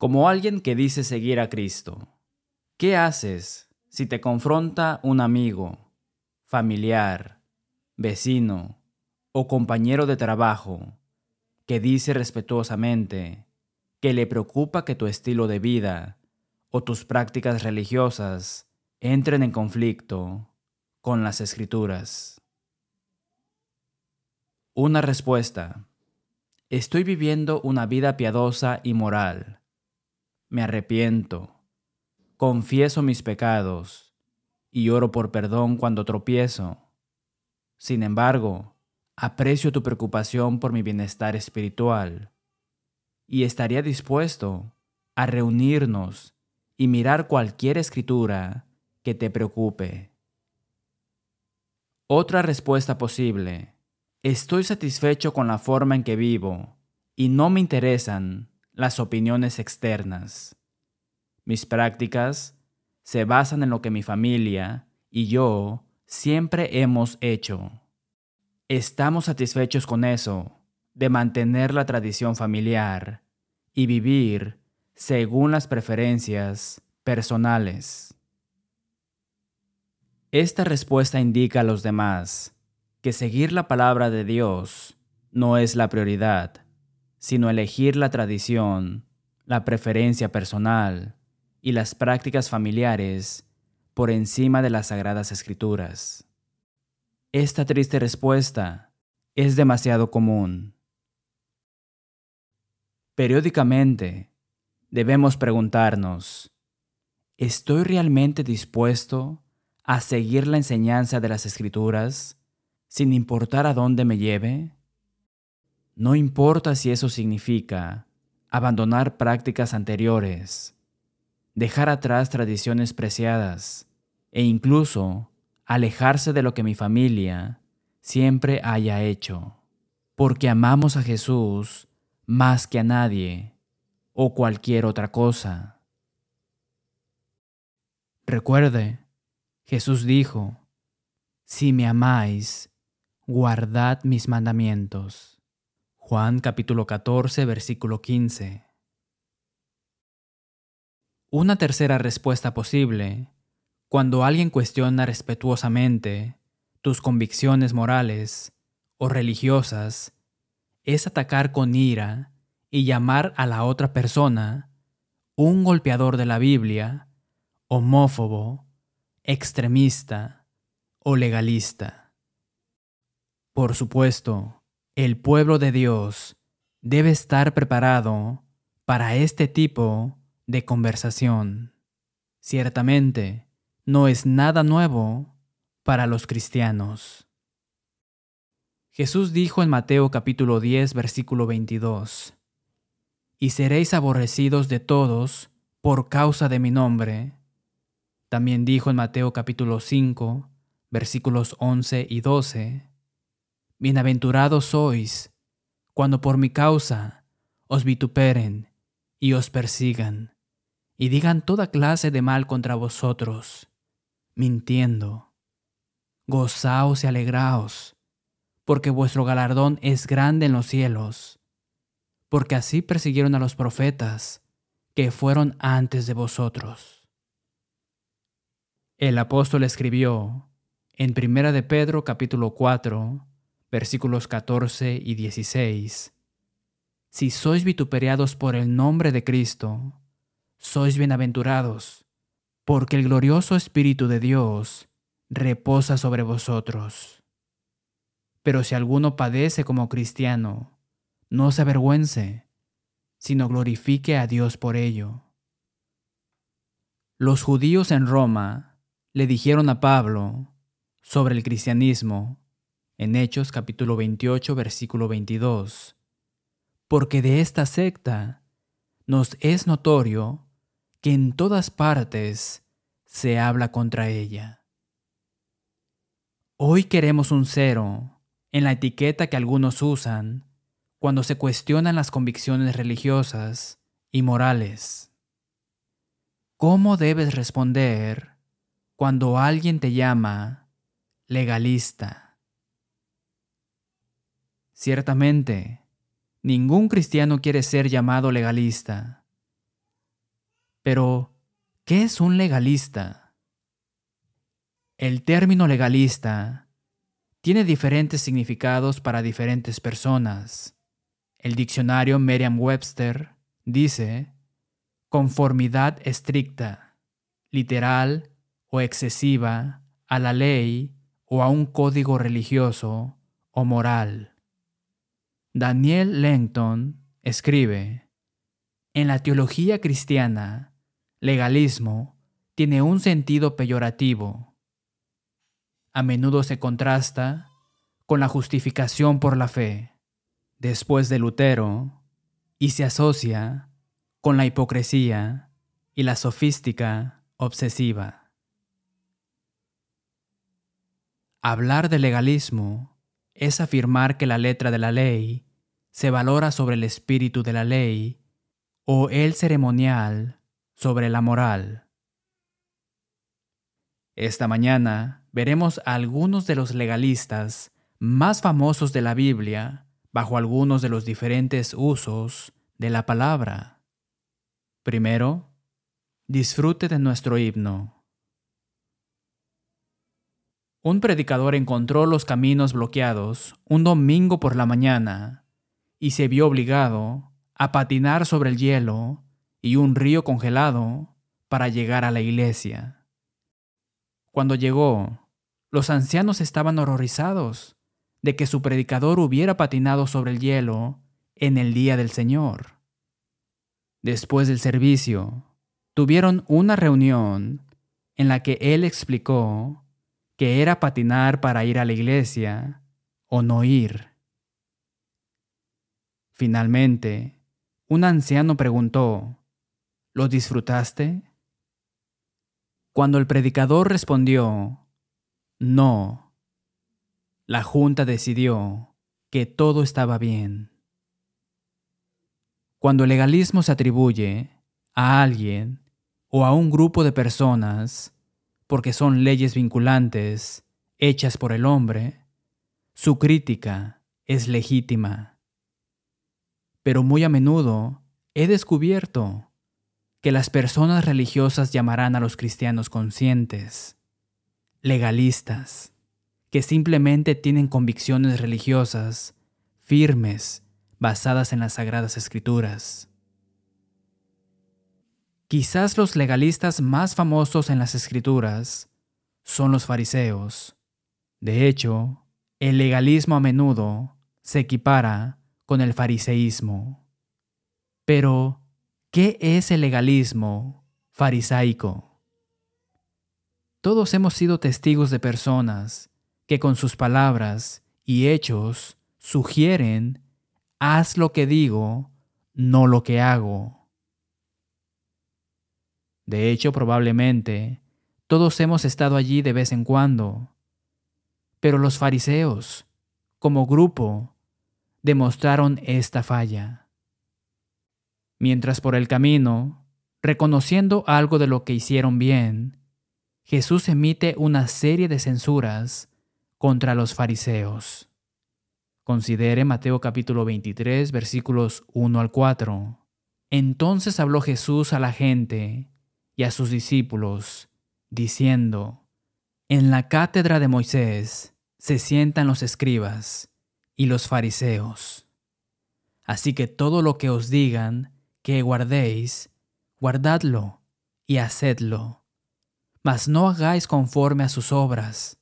Como alguien que dice seguir a Cristo, ¿qué haces si te confronta un amigo, familiar, vecino o compañero de trabajo que dice respetuosamente que le preocupa que tu estilo de vida o tus prácticas religiosas entren en conflicto con las escrituras? Una respuesta. Estoy viviendo una vida piadosa y moral. Me arrepiento. Confieso mis pecados y oro por perdón cuando tropiezo. Sin embargo, aprecio tu preocupación por mi bienestar espiritual y estaría dispuesto a reunirnos y mirar cualquier escritura que te preocupe. Otra respuesta posible. Estoy satisfecho con la forma en que vivo y no me interesan las opiniones externas. Mis prácticas se basan en lo que mi familia y yo siempre hemos hecho. Estamos satisfechos con eso, de mantener la tradición familiar y vivir según las preferencias personales. Esta respuesta indica a los demás que seguir la palabra de Dios no es la prioridad, sino elegir la tradición, la preferencia personal y las prácticas familiares por encima de las sagradas escrituras. Esta triste respuesta es demasiado común. Periódicamente debemos preguntarnos, ¿estoy realmente dispuesto a seguir la enseñanza de las escrituras sin importar a dónde me lleve? No importa si eso significa abandonar prácticas anteriores, dejar atrás tradiciones preciadas e incluso alejarse de lo que mi familia siempre haya hecho, porque amamos a Jesús más que a nadie o cualquier otra cosa. Recuerde, Jesús dijo, Si me amáis, guardad mis mandamientos. Juan capítulo 14, versículo 15. Una tercera respuesta posible, cuando alguien cuestiona respetuosamente tus convicciones morales o religiosas, es atacar con ira y llamar a la otra persona un golpeador de la Biblia, homófobo, extremista o legalista. Por supuesto, el pueblo de Dios debe estar preparado para este tipo de conversación. Ciertamente, no es nada nuevo para los cristianos. Jesús dijo en Mateo capítulo 10 versículo 22, Y seréis aborrecidos de todos por causa de mi nombre. También dijo en Mateo capítulo 5 versículos 11 y 12, Bienaventurados sois cuando por mi causa os vituperen y os persigan y digan toda clase de mal contra vosotros, mintiendo. Gozaos y alegraos, porque vuestro galardón es grande en los cielos, porque así persiguieron a los profetas que fueron antes de vosotros. El apóstol escribió en Primera de Pedro capítulo 4, versículos 14 y 16, Si sois vituperiados por el nombre de Cristo, sois bienaventurados, porque el glorioso Espíritu de Dios reposa sobre vosotros. Pero si alguno padece como cristiano, no se avergüence, sino glorifique a Dios por ello. Los judíos en Roma le dijeron a Pablo sobre el cristianismo en Hechos capítulo 28 versículo 22, porque de esta secta nos es notorio que en todas partes se habla contra ella. Hoy queremos un cero en la etiqueta que algunos usan cuando se cuestionan las convicciones religiosas y morales. ¿Cómo debes responder cuando alguien te llama legalista? Ciertamente, ningún cristiano quiere ser llamado legalista Pero, ¿qué es un legalista? El término legalista tiene diferentes significados para diferentes personas. El diccionario Merriam-Webster dice conformidad estricta, literal o excesiva a la ley o a un código religioso o moral. Daniel Langton escribe, en la teología cristiana, legalismo tiene un sentido peyorativo. A menudo se contrasta con la justificación por la fe, después de Lutero, y se asocia con la hipocresía y la sofística obsesiva. Hablar de legalismo es afirmar que la letra de la ley se valora sobre el espíritu de la ley o el ceremonial sobre la moral. Esta mañana veremos a algunos de los legalistas más famosos de la Biblia bajo algunos de los diferentes usos de la palabra. Primero, disfrute de nuestro himno. Un predicador encontró los caminos bloqueados un domingo por la mañana y se vio obligado a patinar sobre el hielo y un río congelado para llegar a la iglesia. Cuando llegó, los ancianos estaban horrorizados de que su predicador hubiera patinado sobre el hielo en el día del Señor. Después del servicio, tuvieron una reunión en la que él explicó que era patinar para ir a la iglesia o no ir. Finalmente, un anciano preguntó, ¿Lo disfrutaste? Cuando el predicador respondió, no, la junta decidió que todo estaba bien. Cuando el legalismo se atribuye a alguien o a un grupo de personas porque son leyes vinculantes hechas por el hombre, su crítica es legítima. Pero muy a menudo he descubierto que las personas religiosas llamarán a los cristianos conscientes, legalistas, que simplemente tienen convicciones religiosas firmes basadas en las sagradas escrituras. Quizás los legalistas más famosos en las escrituras son los fariseos. De hecho, el legalismo a menudo se equipara con el fariseísmo. Pero, ¿qué es el legalismo farisaico? Todos hemos sido testigos de personas que con sus palabras y hechos sugieren haz lo que digo, no lo que hago. De hecho, probablemente, todos hemos estado allí de vez en cuando. Pero los fariseos, como grupo, demostraron esta falla. Mientras por el camino, reconociendo algo de lo que hicieron bien, Jesús emite una serie de censuras contra los fariseos. Considere Mateo capítulo 23 versículos 1 al 4. Entonces habló Jesús a la gente y a sus discípulos, diciendo, En la cátedra de Moisés se sientan los escribas y los fariseos. Así que todo lo que os digan que guardéis, guardadlo y hacedlo. Mas no hagáis conforme a sus obras,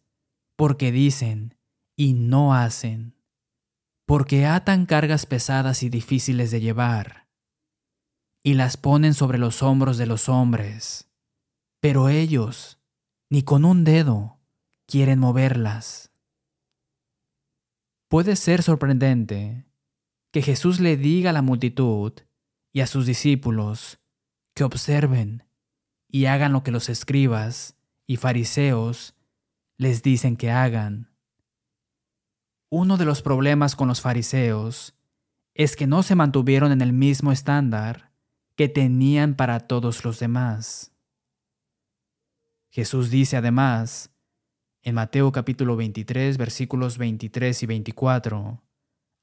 porque dicen y no hacen porque atan cargas pesadas y difíciles de llevar, y las ponen sobre los hombros de los hombres, pero ellos, ni con un dedo, quieren moverlas. Puede ser sorprendente que Jesús le diga a la multitud y a sus discípulos que observen y hagan lo que los escribas y fariseos les dicen que hagan. Uno de los problemas con los fariseos es que no se mantuvieron en el mismo estándar que tenían para todos los demás. Jesús dice además, en Mateo capítulo 23 versículos 23 y 24,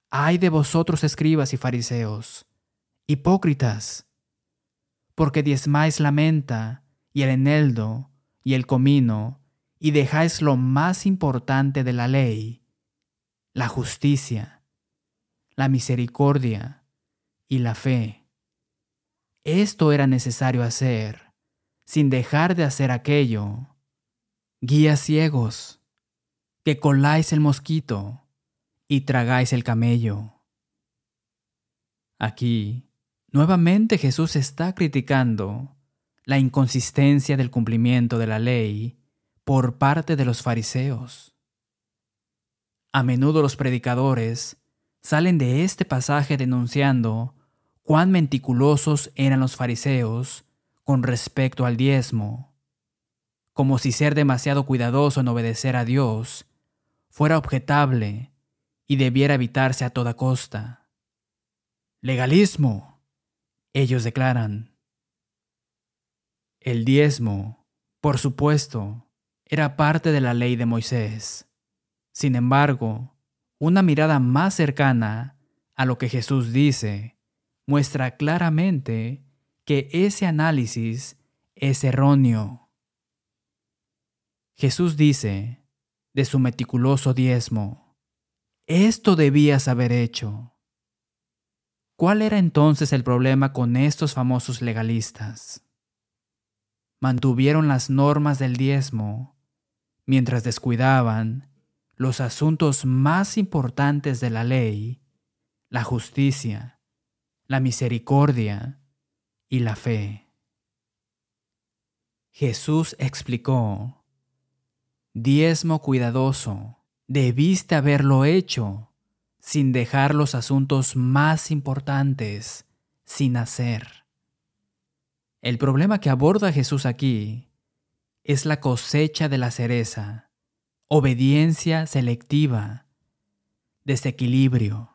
Ay de vosotros escribas y fariseos, hipócritas, porque diezmáis la menta y el eneldo y el comino, y dejáis lo más importante de la ley, la justicia, la misericordia y la fe. Esto era necesario hacer, sin dejar de hacer aquello. Guías ciegos, que coláis el mosquito y tragáis el camello. Aquí, nuevamente Jesús está criticando la inconsistencia del cumplimiento de la ley por parte de los fariseos. A menudo los predicadores salen de este pasaje denunciando cuán meticulosos eran los fariseos con respecto al diezmo, como si ser demasiado cuidadoso en obedecer a Dios fuera objetable y debiera evitarse a toda costa. Legalismo, ellos declaran. El diezmo, por supuesto, era parte de la ley de Moisés. Sin embargo, una mirada más cercana a lo que Jesús dice muestra claramente que ese análisis es erróneo. Jesús dice de su meticuloso diezmo, esto debías haber hecho. ¿Cuál era entonces el problema con estos famosos legalistas? Mantuvieron las normas del diezmo mientras descuidaban los asuntos más importantes de la ley, la justicia, la misericordia y la fe. Jesús explicó, diezmo cuidadoso, debiste haberlo hecho sin dejar los asuntos más importantes sin hacer. El problema que aborda Jesús aquí es la cosecha de la cereza, obediencia selectiva, desequilibrio.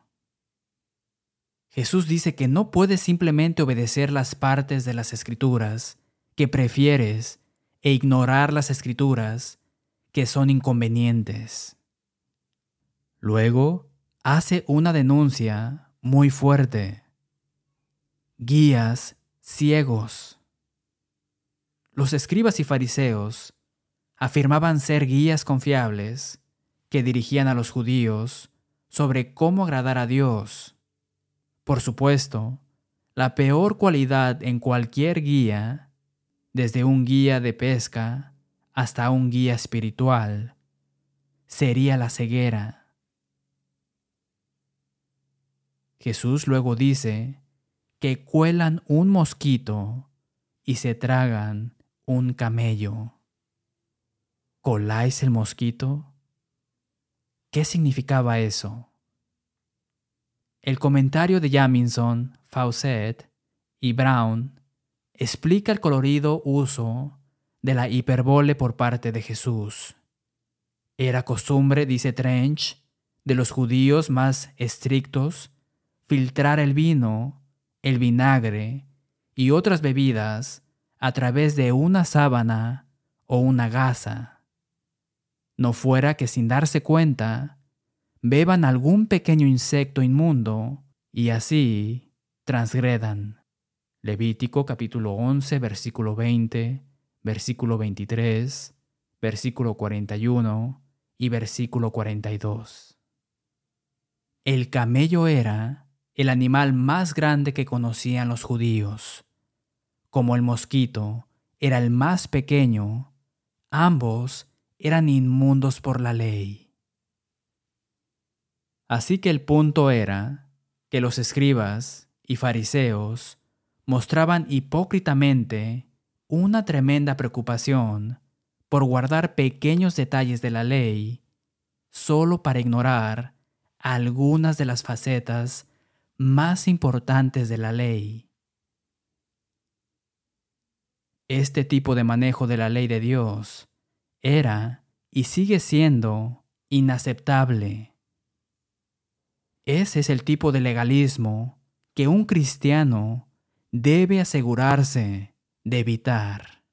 Jesús dice que no puedes simplemente obedecer las partes de las escrituras que prefieres e ignorar las escrituras que son inconvenientes. Luego, hace una denuncia muy fuerte. Guías ciegos. Los escribas y fariseos afirmaban ser guías confiables que dirigían a los judíos sobre cómo agradar a Dios. Por supuesto, la peor cualidad en cualquier guía, desde un guía de pesca hasta un guía espiritual, sería la ceguera. Jesús luego dice que cuelan un mosquito y se tragan un camello. ¿Coláis el mosquito? ¿Qué significaba eso? El comentario de Jamison, Fawcett y Brown explica el colorido uso de la hiperbole por parte de Jesús. Era costumbre, dice Trench, de los judíos más estrictos filtrar el vino, el vinagre y otras bebidas a través de una sábana o una gasa. No fuera que sin darse cuenta, beban algún pequeño insecto inmundo y así transgredan. Levítico capítulo 11, versículo 20, versículo 23, versículo 41 y versículo 42. El camello era el animal más grande que conocían los judíos como el mosquito era el más pequeño, ambos eran inmundos por la ley. Así que el punto era que los escribas y fariseos mostraban hipócritamente una tremenda preocupación por guardar pequeños detalles de la ley solo para ignorar algunas de las facetas más importantes de la ley. Este tipo de manejo de la ley de Dios era y sigue siendo inaceptable. Ese es el tipo de legalismo que un cristiano debe asegurarse de evitar.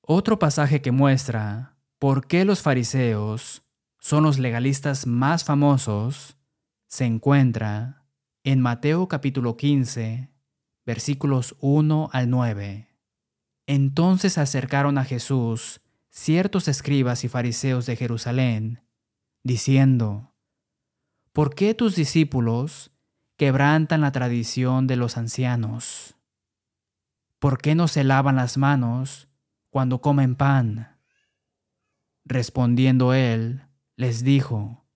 Otro pasaje que muestra por qué los fariseos son los legalistas más famosos se encuentra en Mateo capítulo 15, versículos 1 al 9. Entonces acercaron a Jesús ciertos escribas y fariseos de Jerusalén, diciendo, ¿Por qué tus discípulos quebrantan la tradición de los ancianos? ¿Por qué no se lavan las manos cuando comen pan? Respondiendo él, les dijo,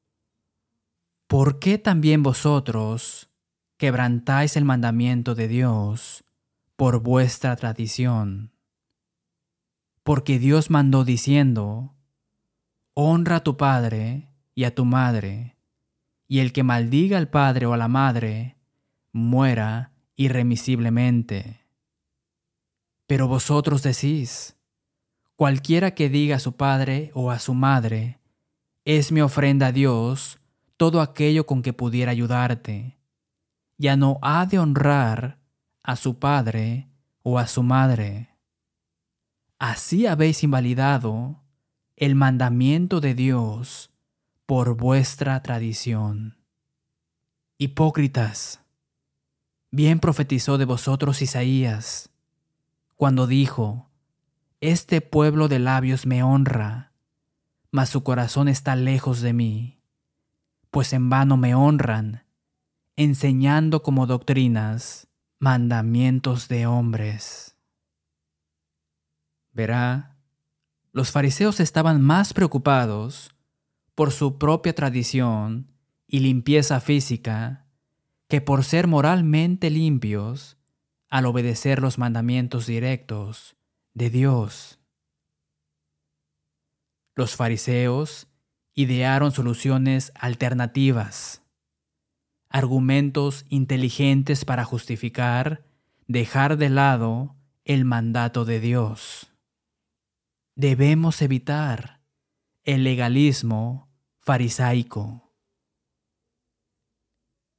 ¿Por qué también vosotros quebrantáis el mandamiento de Dios por vuestra tradición? Porque Dios mandó diciendo, Honra a tu padre y a tu madre, y el que maldiga al padre o a la madre, muera irremisiblemente. Pero vosotros decís, cualquiera que diga a su padre o a su madre, es mi ofrenda a Dios todo aquello con que pudiera ayudarte, ya no ha de honrar a su padre o a su madre. Así habéis invalidado el mandamiento de Dios por vuestra tradición. Hipócritas, bien profetizó de vosotros Isaías cuando dijo, Este pueblo de labios me honra, mas su corazón está lejos de mí, pues en vano me honran, enseñando como doctrinas mandamientos de hombres. Verá, los fariseos estaban más preocupados por su propia tradición y limpieza física que por ser moralmente limpios al obedecer los mandamientos directos de Dios. Los fariseos idearon soluciones alternativas, argumentos inteligentes para justificar dejar de lado el mandato de Dios. Debemos evitar el legalismo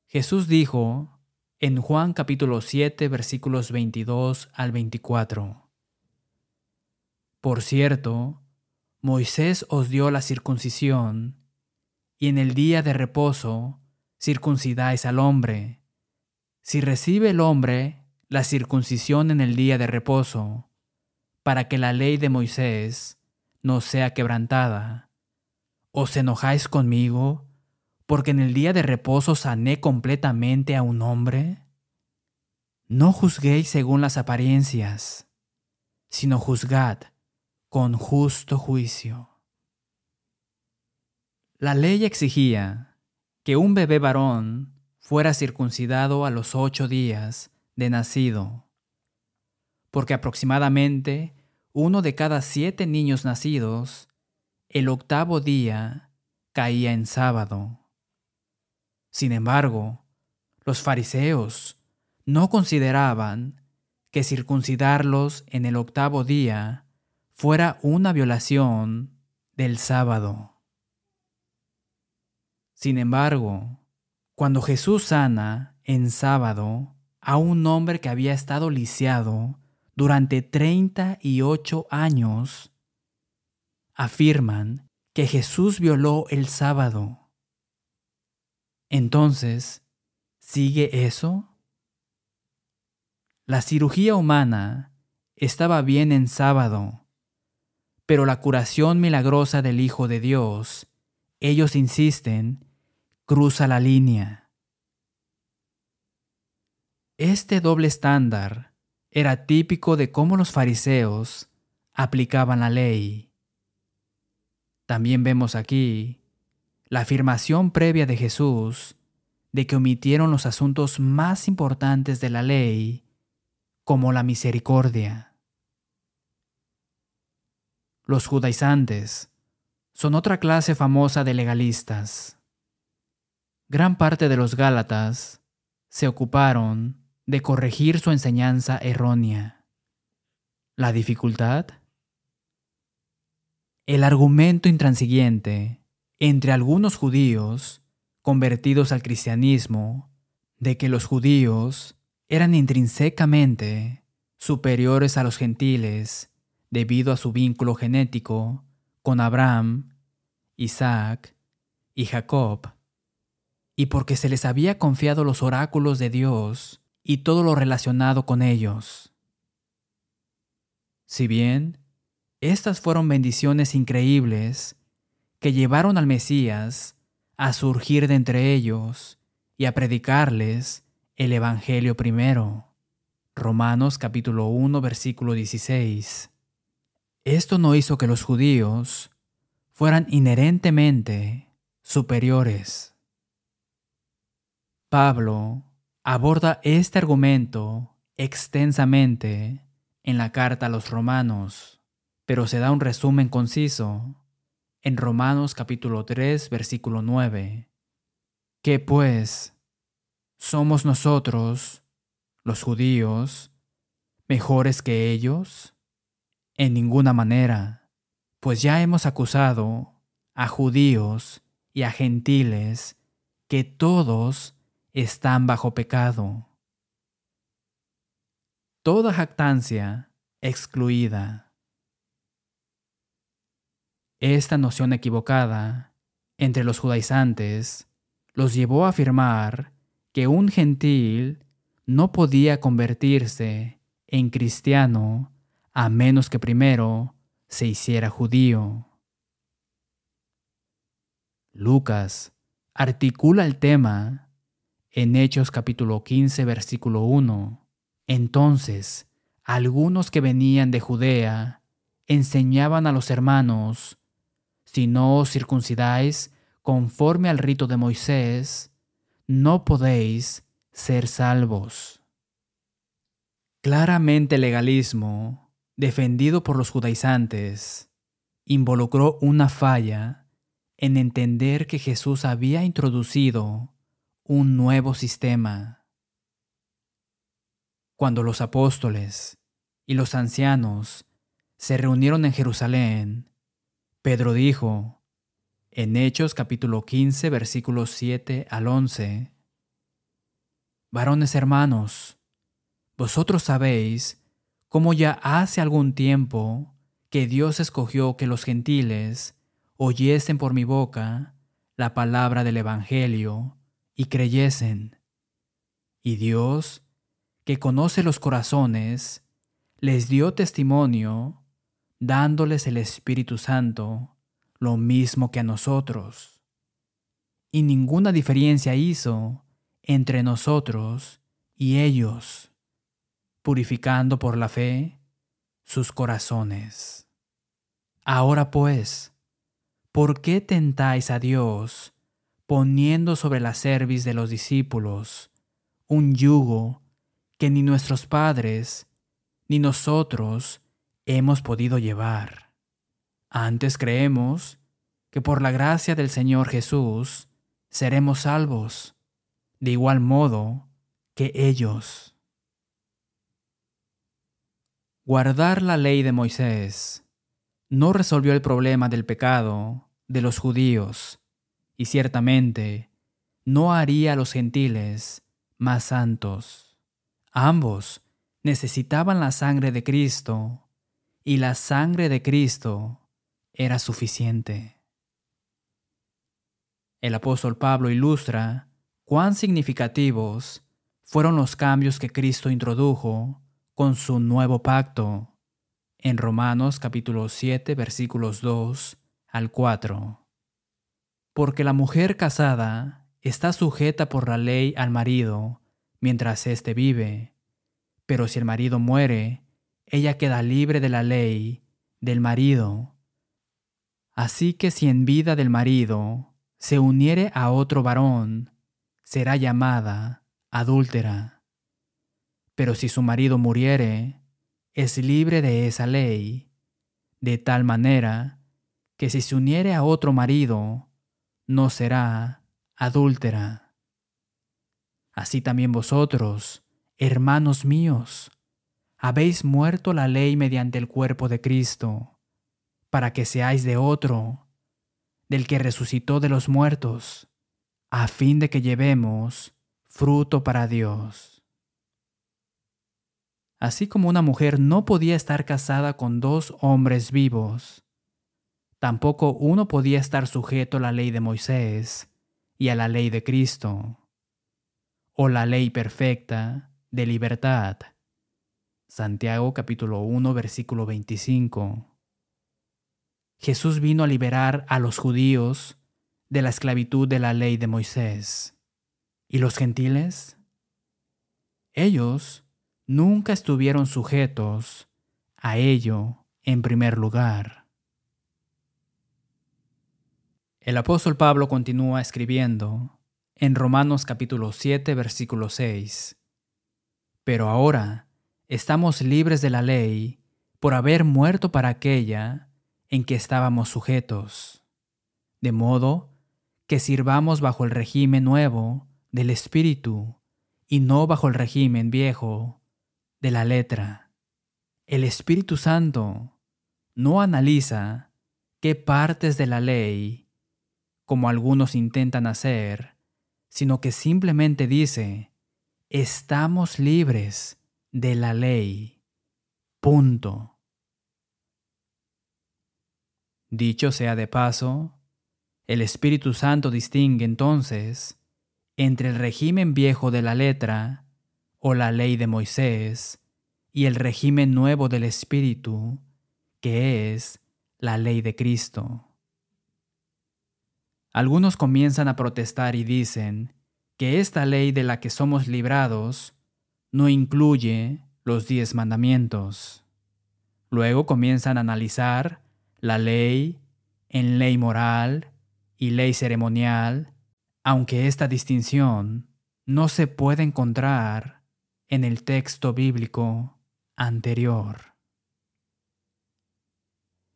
Jesús dijo en Juan capítulo 7 versículos 22 al 24. Por cierto, Moisés os dio la circuncisión, y en el día de reposo circuncidáis al hombre. Si recibe el hombre la circuncisión en el día de reposo, para que la ley de Moisés no sea quebrantada, ¿os enojáis conmigo porque en el día de reposo sané completamente a un hombre? No juzguéis según las apariencias, sino juzgad con justo juicio. La ley exigía que un bebé varón fuera circuncidado a los ocho días de nacido, porque aproximadamente uno de cada siete niños nacidos, el octavo día caía en sábado. Sin embargo, los fariseos no consideraban que circuncidarlos en el octavo día fuera una violación del sábado. Sin embargo, cuando Jesús sana en sábado a un hombre que había estado lisiado durante 38 años, afirman que Jesús violó el sábado. Entonces, ¿sigue eso? La cirugía humana estaba bien en sábado, pero la curación milagrosa del Hijo de Dios, ellos insisten, cruza la línea. Este doble estándar era típico de cómo los fariseos aplicaban la ley. También vemos aquí la afirmación previa de Jesús de que omitieron los asuntos más importantes de la ley, como la misericordia. Los judaizantes son otra clase famosa de legalistas. Gran parte de los Gálatas se ocuparon de corregir su enseñanza errónea. ¿La dificultad? El argumento intransigente entre algunos judíos convertidos al cristianismo de que los judíos eran intrínsecamente superiores a los gentiles debido a su vínculo genético con Abraham, Isaac y Jacob, y porque se les había confiado los oráculos de Dios y todo lo relacionado con ellos. Si bien estas fueron bendiciones increíbles que llevaron al Mesías a surgir de entre ellos y a predicarles el Evangelio primero. Romanos capítulo 1 versículo 16. Esto no hizo que los judíos fueran inherentemente superiores. Pablo aborda este argumento extensamente en la carta a los romanos, pero se da un resumen conciso en Romanos capítulo 3 versículo 9. Que pues somos nosotros, los judíos, mejores que ellos? En ninguna manera, pues ya hemos acusado a judíos y a gentiles que todos están bajo pecado. Toda jactancia excluida. Esta noción equivocada entre los judaizantes los llevó a afirmar que un gentil no podía convertirse en cristiano a menos que primero se hiciera judío. Lucas articula el tema en Hechos capítulo 15 versículo 1. Entonces, algunos que venían de Judea enseñaban a los hermanos, si no os circuncidáis conforme al rito de Moisés, no podéis ser salvos. Claramente el legalismo, defendido por los judaizantes, involucró una falla en entender que Jesús había introducido un nuevo sistema. Cuando los apóstoles y los ancianos se reunieron en Jerusalén, Pedro dijo, en Hechos capítulo 15 versículos 7 al 11, Varones hermanos, vosotros sabéis cómo ya hace algún tiempo que Dios escogió que los gentiles oyesen por mi boca la palabra del Evangelio y creyesen. Y Dios, que conoce los corazones, les dio testimonio, dándoles el Espíritu Santo, lo mismo que a nosotros. Y ninguna diferencia hizo entre nosotros y ellos, purificando por la fe sus corazones. Ahora pues, ¿por qué tentáis a Dios poniendo sobre la cerviz de los discípulos un yugo que ni nuestros padres ni nosotros hemos podido llevar? Antes creemos que por la gracia del Señor Jesús seremos salvos, de igual modo que ellos. Guardar la ley de Moisés no resolvió el problema del pecado de los judíos, y ciertamente no haría a los gentiles más santos. Ambos necesitaban la sangre de Cristo, y la sangre de Cristo era suficiente. El apóstol Pablo ilustra cuán significativos fueron los cambios que Cristo introdujo con su nuevo pacto en Romanos capítulo 7 versículos 2 al 4. Porque la mujer casada está sujeta por la ley al marido mientras éste vive, pero si el marido muere, ella queda libre de la ley del marido. Así que si en vida del marido se uniere a otro varón, será llamada adúltera. Pero si su marido muriere, es libre de esa ley, de tal manera que si se uniere a otro marido, no será adúltera. Así también vosotros, hermanos míos, habéis muerto la ley mediante el cuerpo de Cristo, para que seáis de otro, del que resucitó de los muertos, a fin de que llevemos fruto para Dios. Así como una mujer no podía estar casada con dos hombres vivos, tampoco uno podía estar sujeto a la ley de Moisés y a la ley de Cristo, o la ley perfecta de libertad. Santiago capítulo 1 versículo 25. Jesús vino a liberar a los judíos de la esclavitud de la ley de Moisés. ¿Y los gentiles? Ellos nunca estuvieron sujetos a ello en primer lugar. El apóstol Pablo continúa escribiendo en Romanos capítulo 7 versículo 6. Pero ahora estamos libres de la ley por haber muerto para aquella en que estábamos sujetos, de modo que sirvamos bajo el régimen nuevo del Espíritu y no bajo el régimen viejo de la letra. El Espíritu Santo no analiza qué partes de la ley, como algunos intentan hacer, sino que simplemente dice, estamos libres de la ley. Punto. Dicho sea de paso, el Espíritu Santo distingue entonces entre el régimen viejo de la letra o la ley de Moisés y el régimen nuevo del Espíritu, que es la ley de Cristo. Algunos comienzan a protestar y dicen que esta ley de la que somos librados no incluye los diez mandamientos. Luego comienzan a analizar la ley en ley moral y ley ceremonial, aunque esta distinción no se puede encontrar en el texto bíblico anterior.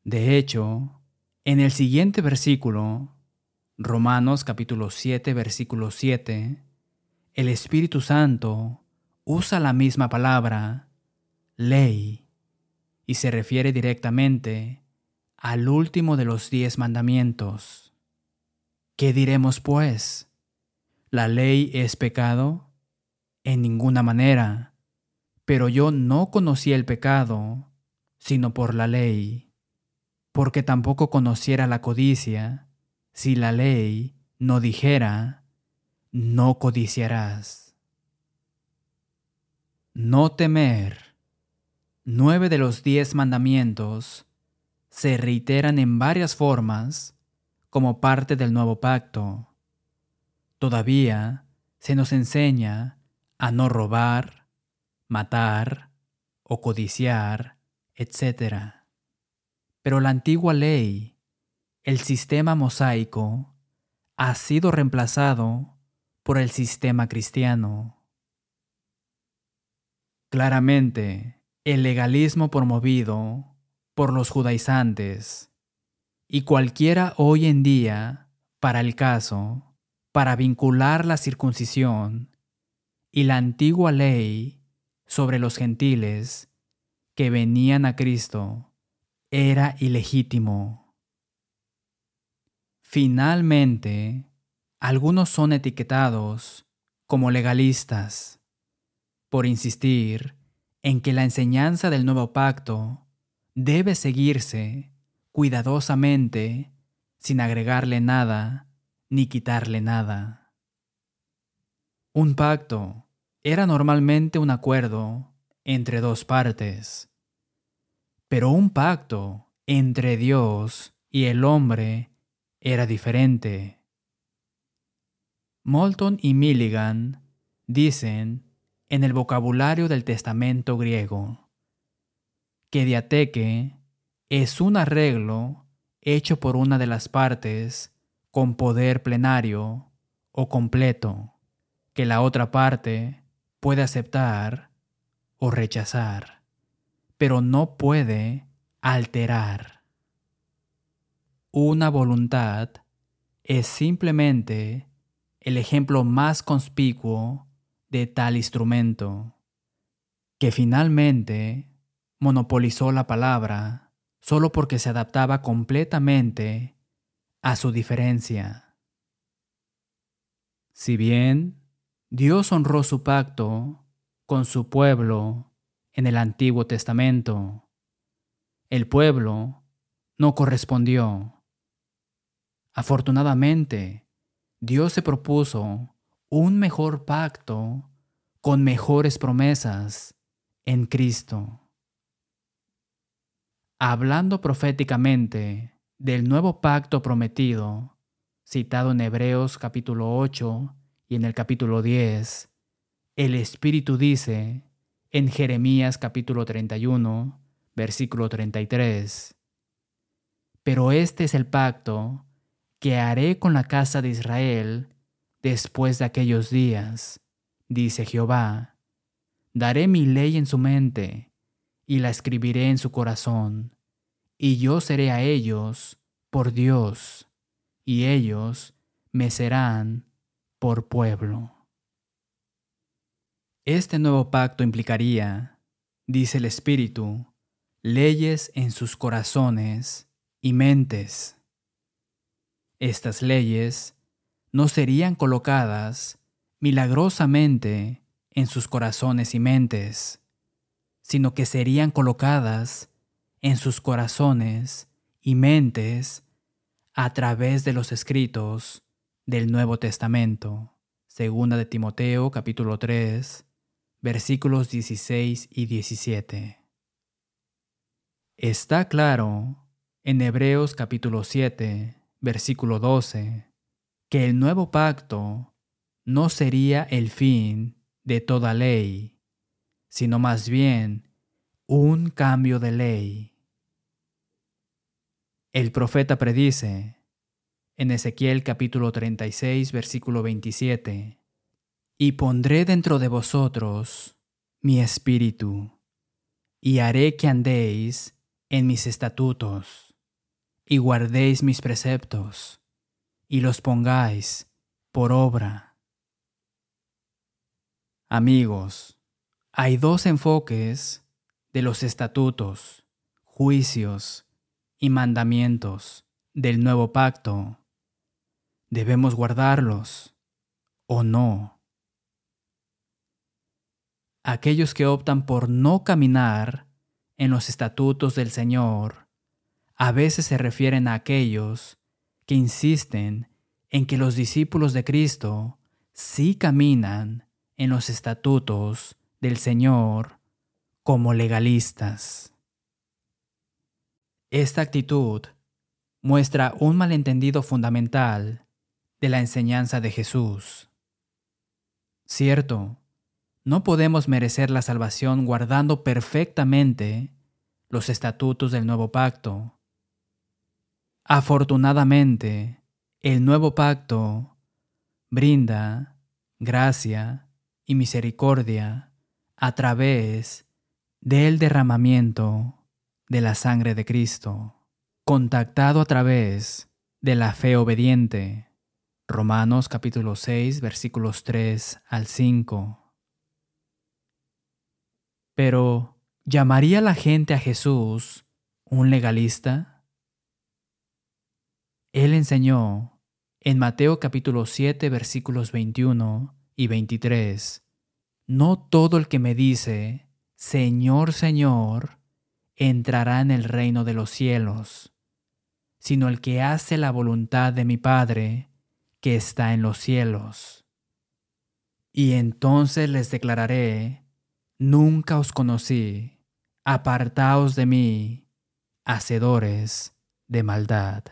De hecho, en el siguiente versículo Romanos capítulo 7, versículo 7, el Espíritu Santo usa la misma palabra, ley, y se refiere directamente al último de los diez mandamientos. ¿Qué diremos pues? ¿La ley es pecado? En ninguna manera, pero yo no conocí el pecado, sino por la ley, porque tampoco conociera la codicia si la ley no dijera, no codiciarás. No temer. Nueve de los diez mandamientos se reiteran en varias formas como parte del nuevo pacto. Todavía se nos enseña a no robar, matar o codiciar, etc. Pero la antigua ley el sistema mosaico ha sido reemplazado por el sistema cristiano. Claramente, el legalismo promovido por los judaizantes y cualquiera hoy en día, para el caso, para vincular la circuncisión y la antigua ley sobre los gentiles que venían a Cristo, era ilegítimo. Finalmente, algunos son etiquetados como legalistas por insistir en que la enseñanza del nuevo pacto debe seguirse cuidadosamente sin agregarle nada ni quitarle nada. Un pacto era normalmente un acuerdo entre dos partes, pero un pacto entre Dios y el hombre era diferente. Moulton y Milligan dicen en el vocabulario del testamento griego que diateque es un arreglo hecho por una de las partes con poder plenario o completo que la otra parte puede aceptar o rechazar, pero no puede alterar. Una voluntad es simplemente el ejemplo más conspicuo de tal instrumento, que finalmente monopolizó la palabra solo porque se adaptaba completamente a su diferencia. Si bien Dios honró su pacto con su pueblo en el Antiguo Testamento, el pueblo no correspondió Afortunadamente, Dios se propuso un mejor pacto con mejores promesas en Cristo. Hablando proféticamente del nuevo pacto prometido, citado en Hebreos capítulo 8 y en el capítulo 10, el Espíritu dice en Jeremías capítulo 31, versículo 33, Pero este es el pacto que haré con la casa de Israel después de aquellos días, dice Jehová. Daré mi ley en su mente y la escribiré en su corazón, y yo seré a ellos por Dios, y ellos me serán por pueblo. Este nuevo pacto implicaría, dice el Espíritu, leyes en sus corazones y mentes. Estas leyes no serían colocadas milagrosamente en sus corazones y mentes, sino que serían colocadas en sus corazones y mentes a través de los escritos del Nuevo Testamento. Segunda de Timoteo capítulo 3 versículos 16 y 17. Está claro en Hebreos capítulo 7, versículo 12, que el nuevo pacto no sería el fin de toda ley, sino más bien un cambio de ley. El profeta predice en Ezequiel capítulo 36, versículo 27, y pondré dentro de vosotros mi espíritu, y haré que andéis en mis estatutos, y guardéis mis preceptos, y los pongáis por obra. Amigos, hay dos enfoques de los estatutos, juicios y mandamientos del nuevo pacto. ¿Debemos guardarlos o no? aquellos que optan por no caminar en los estatutos del Señor, a veces se refieren a aquellos que insisten en que los discípulos de Cristo sí caminan en los estatutos del Señor como legalistas. Esta actitud muestra un malentendido fundamental de la enseñanza de Jesús. Cierto, no podemos merecer la salvación guardando perfectamente los estatutos del nuevo pacto. Afortunadamente, el nuevo pacto brinda gracia y misericordia a través del derramamiento de la sangre de Cristo, contactado a través de la fe obediente. Romanos capítulo 6 versículos 3 al 5. Pero, ¿llamaría la gente a Jesús un legalista? Él enseñó en Mateo capítulo 7 versículos 21 y 23, No todo el que me dice, Señor, Señor, entrará en el reino de los cielos, sino el que hace la voluntad de mi Padre que está en los cielos. Y entonces les declararé, Nunca os conocí, apartaos de mí, hacedores de maldad.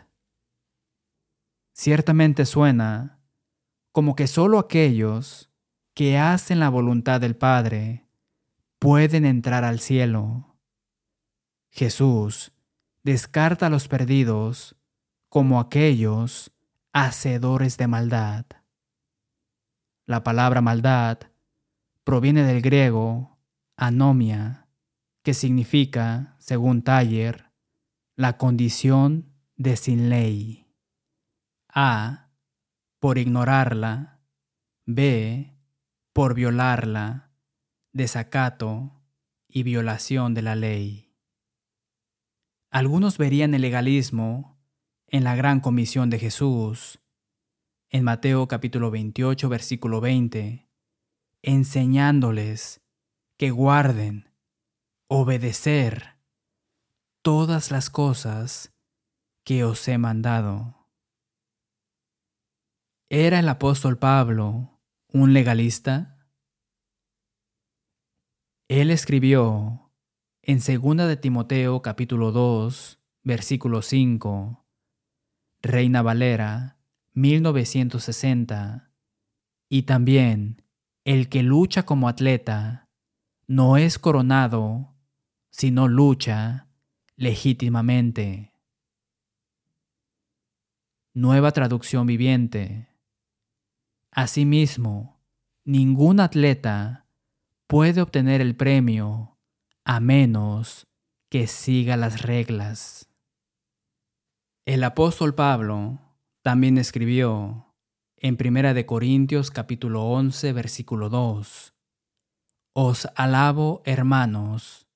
Ciertamente suena como que solo aquellos que hacen la voluntad del Padre pueden entrar al cielo. Jesús descarta a los perdidos como aquellos hacedores de maldad. La palabra maldad proviene del griego anomia, que significa, según Taller, la condición de sin ley. A. Por ignorarla. B. Por violarla. Desacato y violación de la ley. Algunos verían el legalismo en la gran comisión de Jesús, en Mateo capítulo 28, versículo 20, enseñándoles que guarden, obedecer todas las cosas que os he mandado. ¿Era el apóstol Pablo un legalista? Él escribió en 2 de Timoteo capítulo 2, versículo 5, Reina Valera, 1960, y también el que lucha como atleta no es coronado, sino lucha legítimamente. Nueva traducción viviente. Asimismo, ningún atleta puede obtener el premio a menos que siga las reglas. El apóstol Pablo también escribió en Primera de Corintios capítulo 11 versículo 2. Os alabo, hermanos,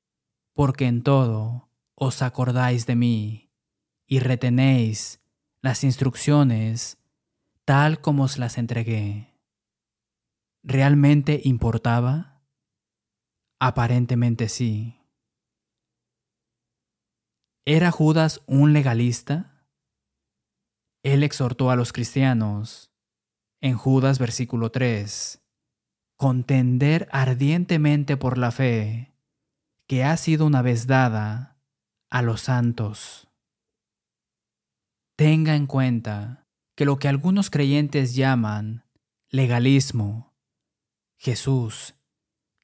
porque en todo os acordáis de mí y retenéis las instrucciones tal como os las entregué. ¿Realmente importaba? Aparentemente sí. ¿Era Judas un legalista? Él exhortó a los cristianos en Judas versículo 3, contender ardientemente por la fe que ha sido una vez dada a los santos. Tenga en cuenta que lo que algunos creyentes llaman legalismo, Jesús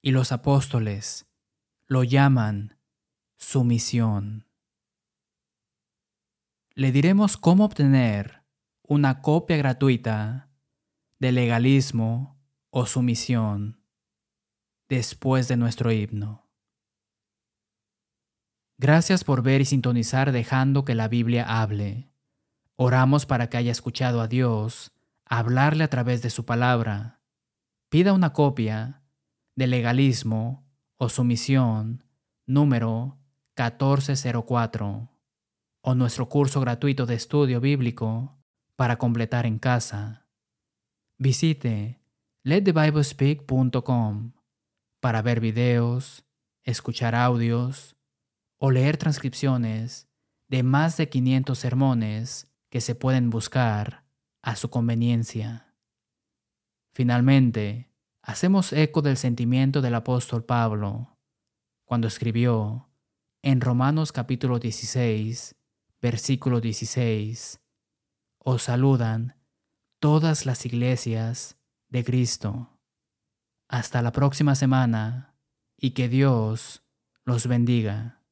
y los apóstoles lo llaman sumisión. Le diremos cómo obtener una copia gratuita de legalismo o sumisión después de nuestro himno. Gracias por ver y sintonizar dejando que la Biblia hable. Oramos para que haya escuchado a Dios hablarle a través de su palabra. Pida una copia de legalismo o sumisión número 1404 o nuestro curso gratuito de estudio bíblico para completar en casa. Visite letthebiblespeak.com para ver videos, escuchar audios o leer transcripciones de más de 500 sermones que se pueden buscar a su conveniencia. Finalmente, hacemos eco del sentimiento del apóstol Pablo cuando escribió en Romanos capítulo 16, versículo 16, os saludan todas las iglesias de Cristo. Hasta la próxima semana y que Dios los bendiga.